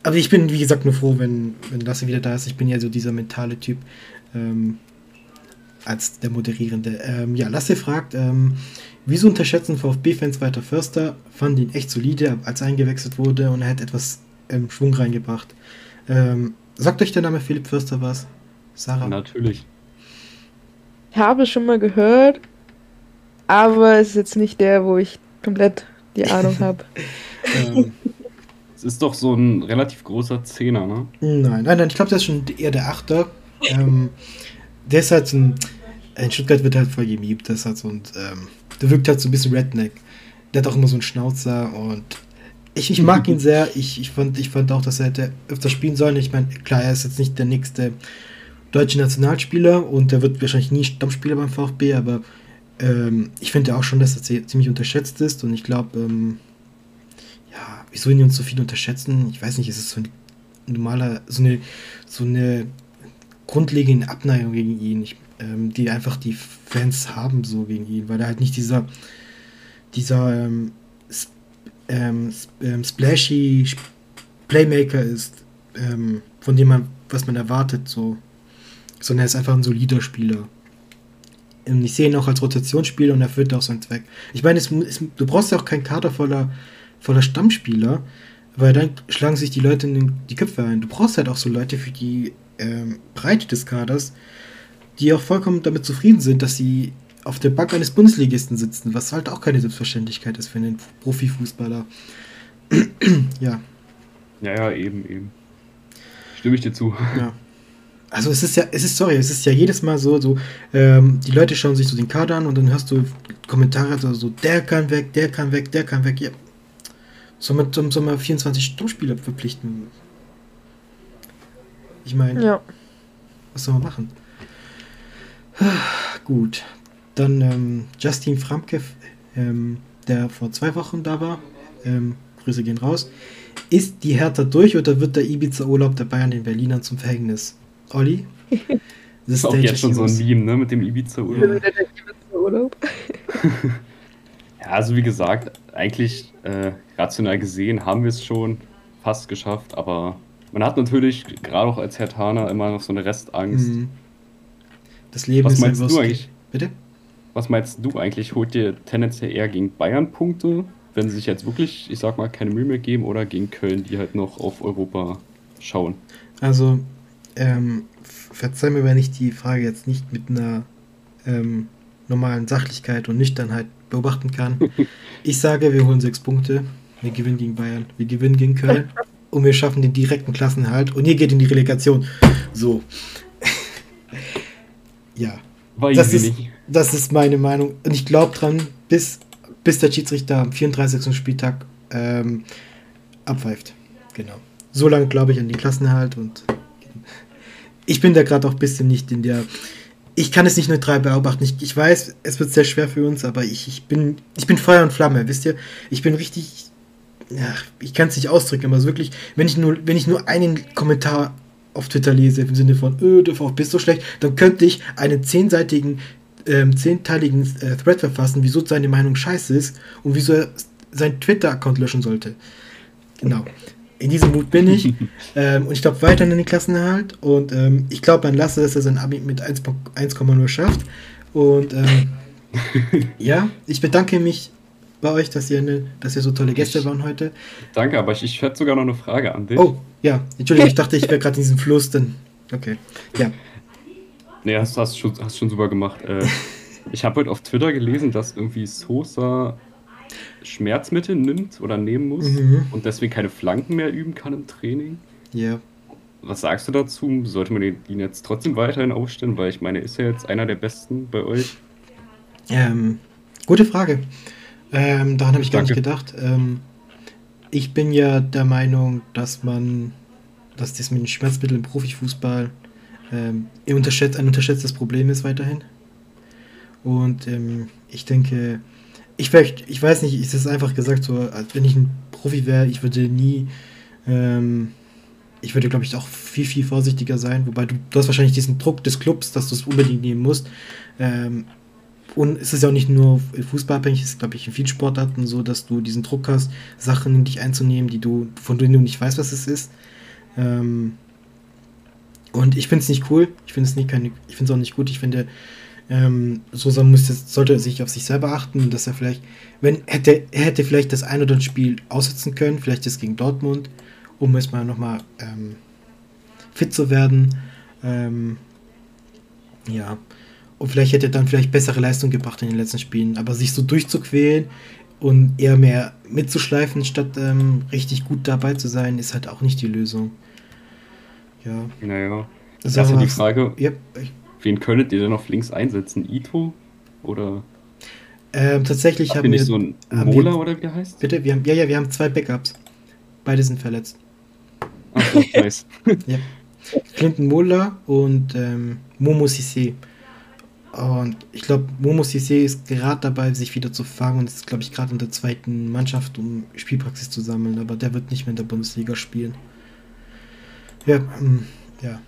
Aber ich bin, wie gesagt, nur froh, wenn, wenn Lasse wieder da ist. Ich bin ja so dieser mentale Typ ähm, als der Moderierende. Ähm, ja, Lasse fragt, ähm, wieso unterschätzen VfB-Fans weiter Förster? Fanden ihn echt solide, als er eingewechselt wurde und er hat etwas ähm, Schwung reingebracht. Ähm, sagt euch der Name Philipp Förster was? Sarah? Natürlich. Ich habe es schon mal gehört, aber es ist jetzt nicht der, wo ich komplett die Ahnung habe. Ähm, Es ist doch so ein relativ großer Zehner, ne? Nein, nein, nein, ich glaube, der ist schon eher der Achter. Ähm, der ist halt so ein. In Stuttgart wird halt voll gemiebt, das ist halt so ein. Ähm, der wirkt halt so ein bisschen Redneck. Der hat auch immer so einen Schnauzer und. Ich, ich mag ihn sehr. Ich, ich, fand, ich fand auch, dass er hätte öfter spielen sollen. Ich meine, klar, er ist jetzt nicht der nächste deutsche Nationalspieler und er wird wahrscheinlich nie Stammspieler beim VfB, aber ähm, ich finde auch schon, dass er zie- ziemlich unterschätzt ist und ich glaube, ähm, ja, wieso ihn uns so viel unterschätzen? Ich weiß nicht, es ist so ein normaler, so eine, so eine grundlegende Abneigung gegen ihn, ich, ähm, die einfach die Fans haben so gegen ihn, weil er halt nicht dieser, dieser ähm, sp ähm, ähm, splashy, sp Playmaker ist, ähm, von dem man, was man erwartet, so, sondern er ist einfach ein solider Spieler. Und ich sehe ihn auch als Rotationsspieler und erfüllt auch seinen Zweck. Ich meine, es, es, du brauchst ja auch keinen Kader voller, voller Stammspieler, weil dann schlagen sich die Leute in den, die Köpfe ein. Du brauchst halt auch so Leute für die ähm, Breite des Kaders, die auch vollkommen damit zufrieden sind, dass sie auf der Bank eines Bundesligisten sitzen, was halt auch keine Selbstverständlichkeit ist für einen Profifußballer. ja. Ja, ja, eben, eben. Stimme ich dir zu. Ja. Also es ist ja, es ist, sorry, es ist ja jedes Mal so, so, ähm, die Leute schauen sich so den Kader an und dann hörst du Kommentare so, so der kann weg, der kann weg, der kann weg, ja. Somit soll man 24 Stammspieler verpflichten. Ich meine, Ja. was soll man machen? Gut. Dann ähm, Justin Framke, ähm, der vor zwei Wochen da war, ähm, Grüße gehen raus. Ist die Hertha durch oder wird der Ibiza-Urlaub der Bayern den Berlinern zum Verhängnis? Olli? Das ist auch jetzt schon so ein Meme, ne, mit dem Ibiza-Urlaub. Urlaub. Ja, also wie gesagt, eigentlich äh, rational gesehen haben wir es schon fast geschafft, aber man hat natürlich gerade auch als Hertaner immer noch so eine Restangst. Mhm. Das Leben Was ist meinst ein du eigentlich? Bitte? Was meinst du eigentlich? Holt ihr tendenziell eher gegen Bayern Punkte, wenn sie sich jetzt wirklich, ich sag mal, keine Mühe mehr geben oder gegen Köln, die halt noch auf Europa schauen? Also, ähm, verzeih mir, wenn ich die Frage jetzt nicht mit einer ähm, normalen Sachlichkeit und Nüchternheit beobachten kann. Ich sage, wir holen sechs Punkte. Wir gewinnen gegen Bayern. Wir gewinnen gegen Köln. Und wir schaffen den direkten Klassenhalt. Und ihr geht in die Relegation. So. ja. Weiß Das ich ist, nicht. das ist meine Meinung. Und ich glaube dran, bis, bis der Schiedsrichter am 34. Spieltag ähm, abpfeift. Genau. So lange glaube ich an den Klassenerhalt und ich bin da gerade auch ein bisschen nicht in der. Ich kann es nicht neutral beobachten. Ich, ich weiß, es wird sehr schwer für uns, aber ich, ich, bin, ich bin Feuer und Flamme, wisst ihr? Ich bin richtig. Ja, ich kann es nicht ausdrücken, aber ist wirklich, wenn ich nur, wenn ich nur einen Kommentar auf Twitter lese, im Sinne von, öh, der VfB ist so schlecht, dann könnte ich einen zehnseitigen, ähm, zehnteiligen äh, Thread verfassen, wieso seine Meinung scheiße ist und wieso er seinen Twitter-Account löschen sollte. Genau. In diesem Mut bin ich. ähm, und ich glaube weiterhin in den Klassenerhalt. Und ähm, ich glaube an Lasse, dass er sein Abi mit 1 1,0 schafft. Und ähm, ja, ich bedanke mich bei euch, dass ihr, ne, dass ihr so tolle Gäste waren heute. Danke, aber ich, ich hätte sogar noch eine Frage an dich. Oh, ja, Entschuldigung, ich dachte, ich wäre gerade in diesem Fluss, dann. Okay. Ja. Nee, hast, hast, schon, hast schon super gemacht. Äh, ich habe heute auf Twitter gelesen, dass irgendwie Sosa Schmerzmittel nimmt oder nehmen muss Mhm. und deswegen keine Flanken mehr üben kann im Training. Ja. Was sagst du dazu? Sollte man ihn jetzt trotzdem weiterhin aufstellen? Weil ich meine, ist er jetzt einer der besten bei euch? Ähm, gute Frage. Ähm, daran habe ich gar Danke. nicht gedacht. Ähm, ich bin ja der Meinung, dass man, dass das mit den Schmerzmitteln im Profifußball ähm, ein unterschätztes Problem ist weiterhin. Und ähm, ich denke, ich, ich weiß nicht, ist es einfach gesagt, so, als wenn ich ein Profi wäre, ich würde nie, ähm, ich würde, glaube ich, auch viel, viel vorsichtiger sein. Wobei du, du hast wahrscheinlich diesen Druck des Clubs, dass du es unbedingt nehmen musst. Ähm, und es ist ja auch nicht nur Fußball abhängig, es ist, glaube ich, in vielen Sportarten so, dass du diesen Druck hast, Sachen in dich einzunehmen, die du, von denen du nicht weißt, was es ist. Ähm, und ich finde es nicht cool. Ich ich finde es auch nicht gut. Ich finde, ähm, Sosa muss jetzt, sollte sich auf sich selber achten, dass er vielleicht, wenn hätte, er hätte vielleicht das ein oder andere Spiel aussetzen können, vielleicht das gegen Dortmund, um erstmal nochmal ähm, fit zu werden. Ähm, ja. Und vielleicht hätte er dann vielleicht bessere Leistung gebracht in den letzten Spielen. Aber sich so durchzuquälen und eher mehr mitzuschleifen, statt ähm, richtig gut dabei zu sein, ist halt auch nicht die Lösung. Ja. Naja. Das ist ja die Frage, Ja, ich, wen könntet ihr denn auf links einsetzen? Ito? Oder ähm, tatsächlich haben wir. so ein Mola wir- oder wie der heißt? Bitte, wir haben, ja, ja, wir haben zwei Backups. Beide sind verletzt. Ach, so, nice. Ja. Clinton Mola und ähm, Momo Sissé. Und ich glaube, Momo Sissé ist gerade dabei, sich wieder zu fangen und ist, glaube ich, gerade in der zweiten Mannschaft, um Spielpraxis zu sammeln. Aber der wird nicht mehr in der Bundesliga spielen. Ja, ähm, ja.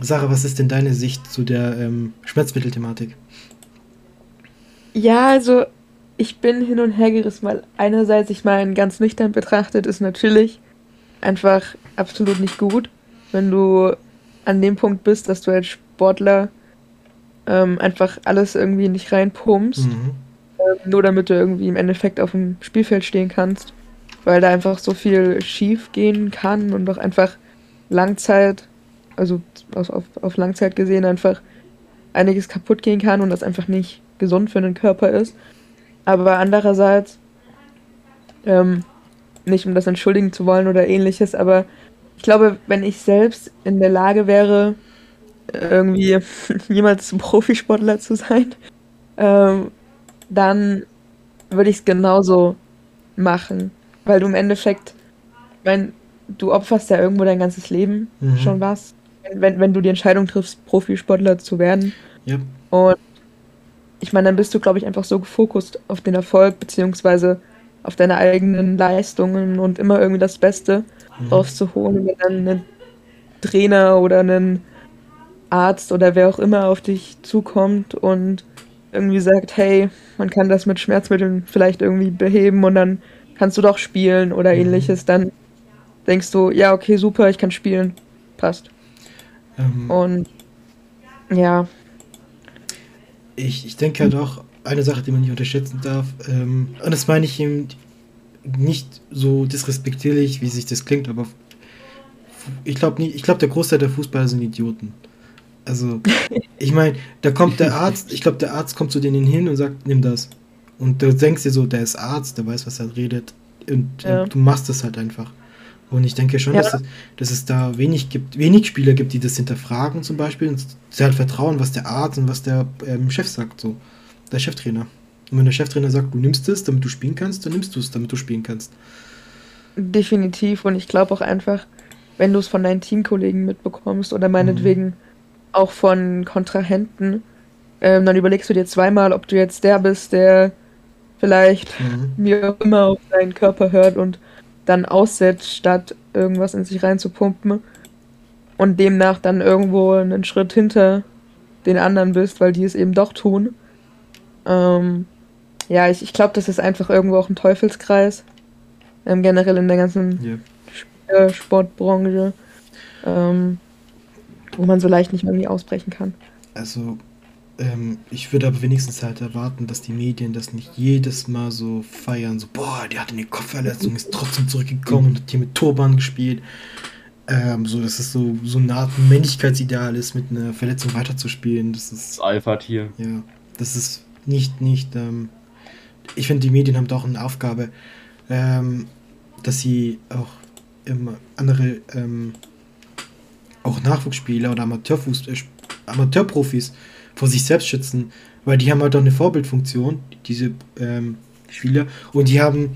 Sarah, was ist denn deine Sicht zu der ähm, Schmerzmittelthematik? Ja, also ich bin hin und her gerissen, weil einerseits, ich meine, ganz nüchtern betrachtet ist natürlich einfach absolut nicht gut, wenn du an dem Punkt bist, dass du als Sportler ähm, einfach alles irgendwie nicht reinpumpst, Mhm. ähm, nur damit du irgendwie im Endeffekt auf dem Spielfeld stehen kannst, weil da einfach so viel schief gehen kann und auch einfach Langzeit, also auf, auf, auf Langzeit gesehen einfach einiges kaputt gehen kann und das einfach nicht gesund für den Körper ist. Aber andererseits, ähm, nicht um das entschuldigen zu wollen oder ähnliches, aber ich glaube, wenn ich selbst in der Lage wäre, irgendwie jemals Profisportler zu sein, ähm, dann würde ich es genauso machen. Weil du im Endeffekt, wenn du opferst ja irgendwo dein ganzes Leben Mhm. schon was, wenn, wenn, du die Entscheidung triffst, Profisportler zu werden. Ja. Und ich meine, dann bist du, glaube ich, einfach so gefokust auf den Erfolg, beziehungsweise auf deine eigenen Leistungen und immer irgendwie das Beste Mhm. rauszuholen, wenn dann ein Trainer oder ein Arzt oder wer auch immer auf dich zukommt und irgendwie sagt, hey, man kann das mit Schmerzmitteln vielleicht irgendwie beheben und dann kannst du doch spielen oder Mhm. ähnliches, dann denkst du, ja, okay, super, ich kann spielen, passt. Ähm, Und ja, ich, ich denke halt auch, eine Sache, die man nicht unterschätzen darf, ähm, und das meine ich eben nicht so disrespektierlich, wie sich das klingt, aber ich glaube nicht, ich glaube, der Großteil der Fußballer sind Idioten. Also, ich meine, da kommt der Arzt, ich glaube, der Arzt kommt zu denen hin und sagt, nimm das. Und du denkst dir so, der ist Arzt, der weiß, was er redet. Und Ja. du machst das halt einfach. Und ich denke schon, Ja. dass, es, dass es da wenig gibt, wenig Spieler gibt, die das hinterfragen zum Beispiel und sie halt vertrauen, was der Arzt und was der ähm, Chef sagt, so. Der Cheftrainer. Und wenn der Cheftrainer sagt, du nimmst es, damit du spielen kannst, dann nimmst du es, damit du spielen kannst. definitiv. Und ich glaube auch einfach, wenn du es von deinen Teamkollegen mitbekommst oder meinetwegen auch von Kontrahenten, ähm, dann überlegst du dir zweimal, ob du jetzt der bist, der vielleicht Mhm. wie auch immer auf deinen Körper hört und dann aussetzt, statt irgendwas in sich reinzupumpen und demnach dann irgendwo einen Schritt hinter den anderen bist, weil die es eben doch tun. Ähm, ja, ich, ich glaube, das ist einfach irgendwo auch ein Teufelskreis. Ähm, generell in der ganzen Ja. äh, Sportbranche, ähm, wo man so leicht nicht mehr irgendwie ausbrechen kann. Also, ähm, ich würde aber wenigstens halt erwarten, dass die Medien das nicht jedes Mal so feiern, so, boah, der hat eine Kopfverletzung, ist trotzdem zurückgekommen und hat hier mit Turban gespielt. Ähm, so, dass es so, so eine Art Männlichkeitsideal ist, mit einer Verletzung weiterzuspielen. Das ist, Das Alpha-Tier. ja, das ist nicht, nicht, ähm, ich finde, die Medien haben da auch eine Aufgabe, ähm, dass sie auch immer andere, ähm, auch Nachwuchsspieler oder Amateurfuß, äh, Amateurprofis vor sich selbst schützen, weil die haben halt auch eine Vorbildfunktion, diese ähm, Spieler, und die haben,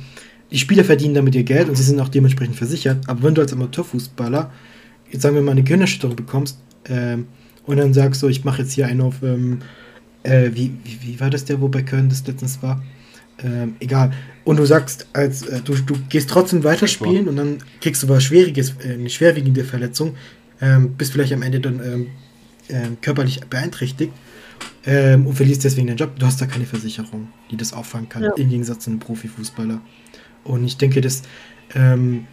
die Spieler verdienen damit ihr Geld und sie sind auch dementsprechend versichert, aber wenn du als Amateurfußballer, jetzt sagen wir mal, eine Gehirnerschütterung bekommst, ähm, und dann sagst du, ich mache jetzt hier einen auf, ähm, äh, wie, wie, wie war das der, wo bei Köln das letztens war? Ähm, egal. Und du sagst, als äh, du, du gehst trotzdem weiterspielen und dann kriegst du was Schwieriges, äh, eine schwerwiegende Verletzung, ähm, bist vielleicht am Ende dann ähm, ähm, körperlich beeinträchtigt ähm, und verlierst deswegen den Job. Du hast da keine Versicherung, die das auffangen kann, Ja. im Gegensatz zu einem Profifußballer. Und ich denke, das, ähm,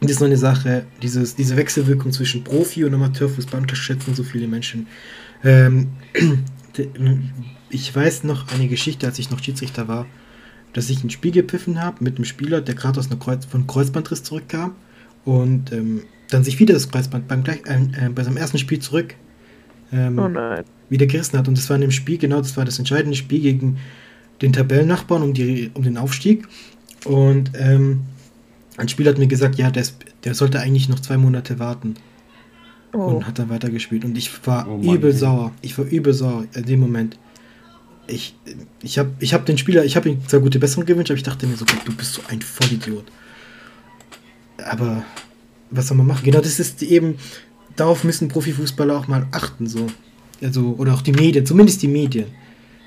das ist noch eine Sache, dieses, diese Wechselwirkung zwischen Profi- und Amateurfußball unterschätzen so viele Menschen. Ähm, ich weiß noch eine Geschichte, als ich noch Schiedsrichter war, dass ich ein Spiel gepfiffen habe mit einem Spieler, der gerade aus einer Kreuz von Kreuzbandriss zurückkam und ähm, dann sich wieder das Kreuzband beim gleich, äh, äh, bei seinem ersten Spiel zurück ähm, Oh nein. Wieder gerissen hat. Und das war in dem Spiel, genau, das war das entscheidende Spiel gegen den Tabellennachbarn um, die, um den Aufstieg. Und ähm, ein Spieler hat mir gesagt, ja, der, ist, der sollte eigentlich noch zwei Monate warten Oh. und hat dann weitergespielt. Und ich war Oh Mann, übel ey. sauer. Ich war übel sauer in dem Moment. Ich, ich habe ich hab den Spieler, ich habe ihm zwar gute Besserung gewünscht, aber ich dachte mir so, Gott, du bist so ein Vollidiot. Aber was soll man machen? Genau, das ist eben, darauf müssen Profifußballer auch mal achten, so. Also, oder auch die Medien, zumindest die Medien,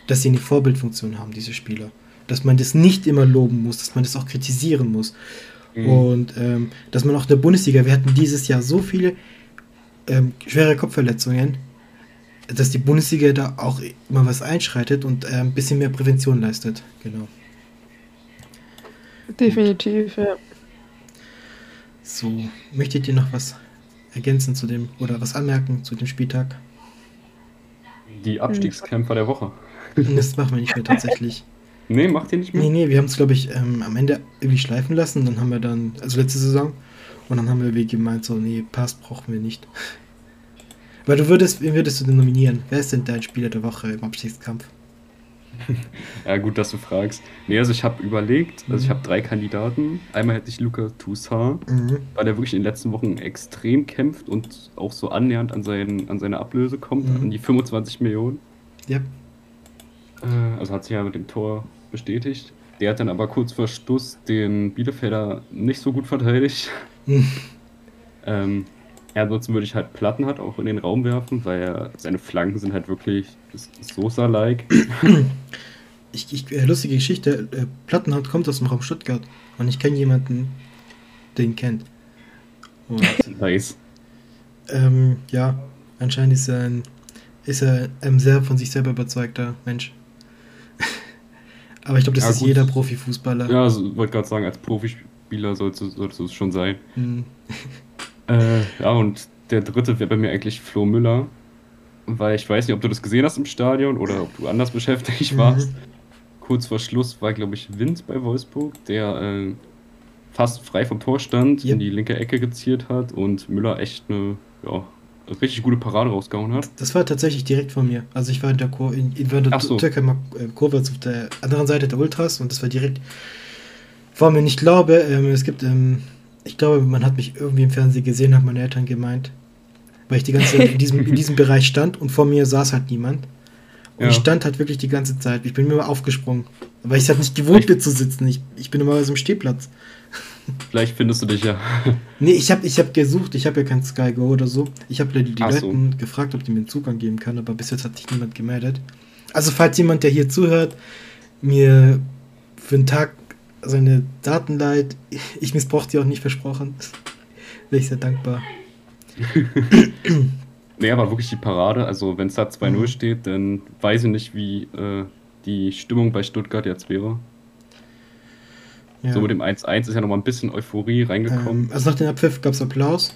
dass sie eine Vorbildfunktion haben, diese Spieler. Dass man das nicht immer loben muss, dass man das auch kritisieren muss. Mhm. Und ähm, dass man auch in der Bundesliga, wir hatten dieses Jahr so viele ähm, schwere Kopfverletzungen, dass die Bundesliga da auch immer was einschreitet und äh, ein bisschen mehr Prävention leistet. Genau. Definitiv, ja. So, möchtet ihr noch was ergänzen zu dem oder was anmerken zu dem Spieltag? Die Abstiegskämpfer der Woche. Das machen wir nicht mehr tatsächlich. Nee, macht ihr nicht mehr? Nee, nee, wir haben es, glaube ich, ähm, am Ende irgendwie schleifen lassen. Dann haben wir dann, also letzte Saison, und dann haben wir wie gemeint, so, nee, Pass brauchen wir nicht. Weil du würdest, wen würdest du denn nominieren? Wer ist denn dein Spieler der Woche im Abstiegskampf? Ja, gut, dass du fragst. Nee, also ich habe überlegt, also ich habe drei Kandidaten. Einmal hätte ich Luca Toussaint, Mhm. weil er wirklich in den letzten Wochen extrem kämpft und auch so annähernd an, seinen, an seine Ablöse kommt, Mhm. an die 25 Millionen. Ja. Äh, Also hat sich ja mit dem Tor bestätigt. Der hat dann aber kurz vor Schluss den Bielefelder nicht so gut verteidigt. Mhm. Ähm, ja, ansonsten würde ich halt Plattenhardt auch in den Raum werfen, weil er, seine Flanken sind halt wirklich Sosa-like. Ich, ich, äh, lustige Geschichte, äh, Plattenhardt kommt aus dem Raum Stuttgart und ich kenne jemanden, der ihn kennt. Und, nice. ähm, ja, anscheinend ist er ein, ist er ein sehr von sich selber überzeugter Mensch. Aber ich glaube, das Ja, ist gut. jeder Profifußballer. Ja, also wollte gerade sagen, als Profispieler sollte, sollte es schon sein. Äh, ja, und der dritte wäre bei mir eigentlich Flo Müller. Weil ich weiß nicht, ob du das gesehen hast im Stadion oder ob du anders beschäftigt Mhm. warst. Kurz vor Schluss war, glaube ich, Wind bei Wolfsburg, der äh, fast frei vom Tor stand, Yep. in die linke Ecke geziert hat und Müller echt eine ja, richtig gute Parade rausgehauen hat. Das war tatsächlich direkt von mir. Also ich war in der, Kur in, in der so. Türkei äh, Kurve auf der anderen Seite der Ultras und das war direkt vor mir. Ich glaube, ähm, es gibt, ähm, ich glaube, man hat mich irgendwie im Fernsehen gesehen, haben meine Eltern gemeint, weil ich die ganze Zeit in diesem, in diesem Bereich stand und vor mir saß halt niemand. Und Ja. ich stand halt wirklich die ganze Zeit. Ich bin mir immer aufgesprungen, weil ich es halt nicht gewohnt bin zu sitzen. Ich, ich bin immer im Stehplatz. Vielleicht findest du dich ja. Nee, ich habe ich hab gesucht, ich habe ja kein Sky Go oder so. Ich habe die, die Ach so. Gefragt, ob die mir einen Zugang geben können, aber bis jetzt hat sich niemand gemeldet. Also falls jemand, der hier zuhört, mir für einen Tag seine Daten leiht, ich missbrauche die auch nicht versprochen, wäre ich sehr dankbar. Nee, aber wirklich die Parade. Also, wenn es da 2-0 Mhm. steht, dann weiß ich nicht, wie äh, die Stimmung bei Stuttgart jetzt wäre. Ja. So mit dem 1-1 ist ja nochmal ein bisschen Euphorie reingekommen. ähm, also nach dem Abpfiff gab es Applaus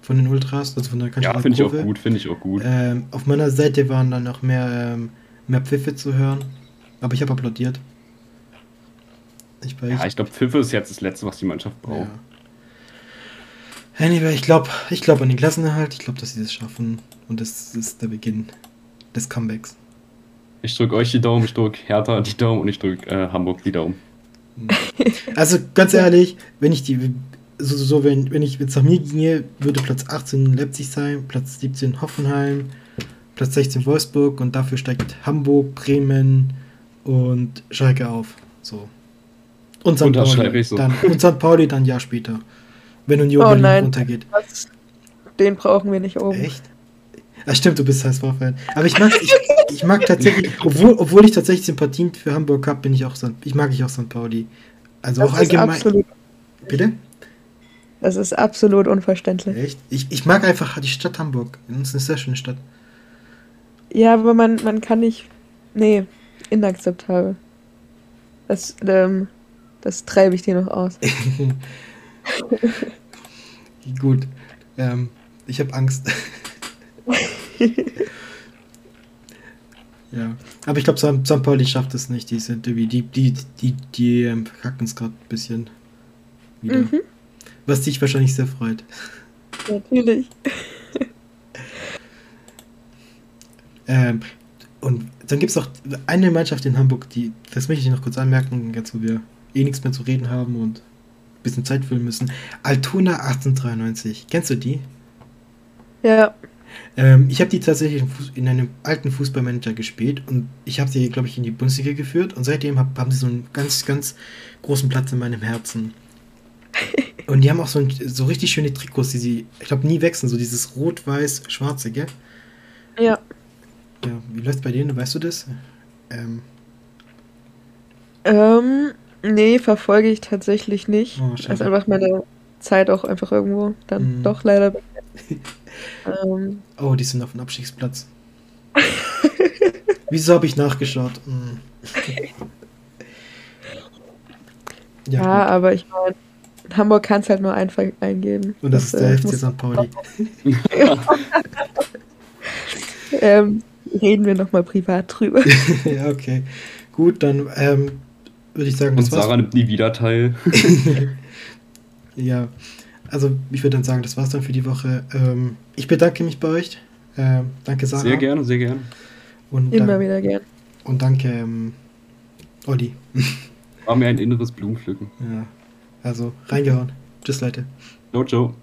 von den Ultras, also von der ja, Cannstatter finde ich auch gut, finde ich auch gut. Ähm, auf meiner Seite waren dann noch mehr, ähm, mehr Pfiffe zu hören, aber ich habe applaudiert. Ich Ja, ich glaube, Pfiffe ist jetzt das Letzte, was die Mannschaft braucht. Ja. Anyway, ich glaube ich glaub an den Klassenerhalt. Ich glaube, dass sie das schaffen. Und das ist der Beginn des Comebacks. Ich drücke euch die Daumen, ich drücke Hertha die Daumen und ich drücke äh, Hamburg die Daumen. Also ganz ehrlich, wenn ich die. So, so, so wenn, wenn ich jetzt nach mir ginge, würde Platz 18 Leipzig sein, Platz 17 Hoffenheim, Platz 16 Wolfsburg und dafür steigt Hamburg, Bremen und Schalke auf. So. Und St. Pauli. so. Dann, und St. Pauli dann ein Jahr später. Wenn Union Oh Berlin nein. runtergeht. Was? Den brauchen wir nicht oben. Echt? Ah, stimmt, du bist HSV-Fan. Aber ich mag, ich, ich mag tatsächlich, obwohl, obwohl ich tatsächlich Sympathien für Hamburg habe, bin ich auch St. Ich mag ich auch St. Pauli. Also Das auch ist allgemein. absolut, Bitte? das ist absolut unverständlich. Echt? Ich, ich mag einfach die Stadt Hamburg. Das ist eine sehr schöne Stadt. Ja, aber man, man kann nicht. Nee, inakzeptabel. Das, ähm, das treibe ich dir noch aus. Gut. Ähm, ich habe Angst. ja. Aber ich glaube, St. Pauli schafft es nicht. Die sind irgendwie, die, die, die, die ähm, verkacken es gerade ein bisschen. Wieder. Mhm, Was dich wahrscheinlich sehr freut. natürlich. Ähm, und dann gibt es noch eine Mannschaft in Hamburg, die, das möchte ich noch kurz anmerken, jetzt wo wir eh nichts mehr zu reden haben und ein bisschen Zeit füllen müssen. Altona 1893. Kennst du die? Ja, Ähm, ich habe die tatsächlich in, einem alten Fußballmanager gespielt und ich habe sie, glaube ich, in die Bundesliga geführt und seitdem hab, haben sie so einen ganz, ganz großen Platz in meinem Herzen. Und die haben auch so, ein, so richtig schöne Trikots, die sie, ich glaube, nie wechseln, so dieses rot-weiß-schwarze, gell? ja. Ja, wie läuft bei denen, weißt du das? Ähm, Ähm, nee, verfolge ich tatsächlich nicht. Oh, das ist einfach meine Zeit auch einfach irgendwo dann Mhm. doch leider. ähm, oh, die sind auf dem Abstiegsplatz. Wieso habe ich nachgeschaut? Hm. ja, gut. aber ich meine, In Hamburg kannst halt nur einfach eingeben. Und das, ist der äh, FC muss- St. Pauli. Ähm, reden wir nochmal privat drüber. ja, okay. Gut, dann ähm, würde ich sagen, Und das war's. Sarah nimmt nie wieder teil. Ja, also ich würde dann sagen, das war's dann für die Woche. Ähm, ich bedanke mich bei euch. Ähm, danke, Sarah. Sehr gerne, sehr gerne. Und, Immer dank- wieder gern. und danke, ähm, Olli. War mir ein inneres Blumenpflücken. Ja, also reingehauen. Tschüss, Leute. Ciao, ciao.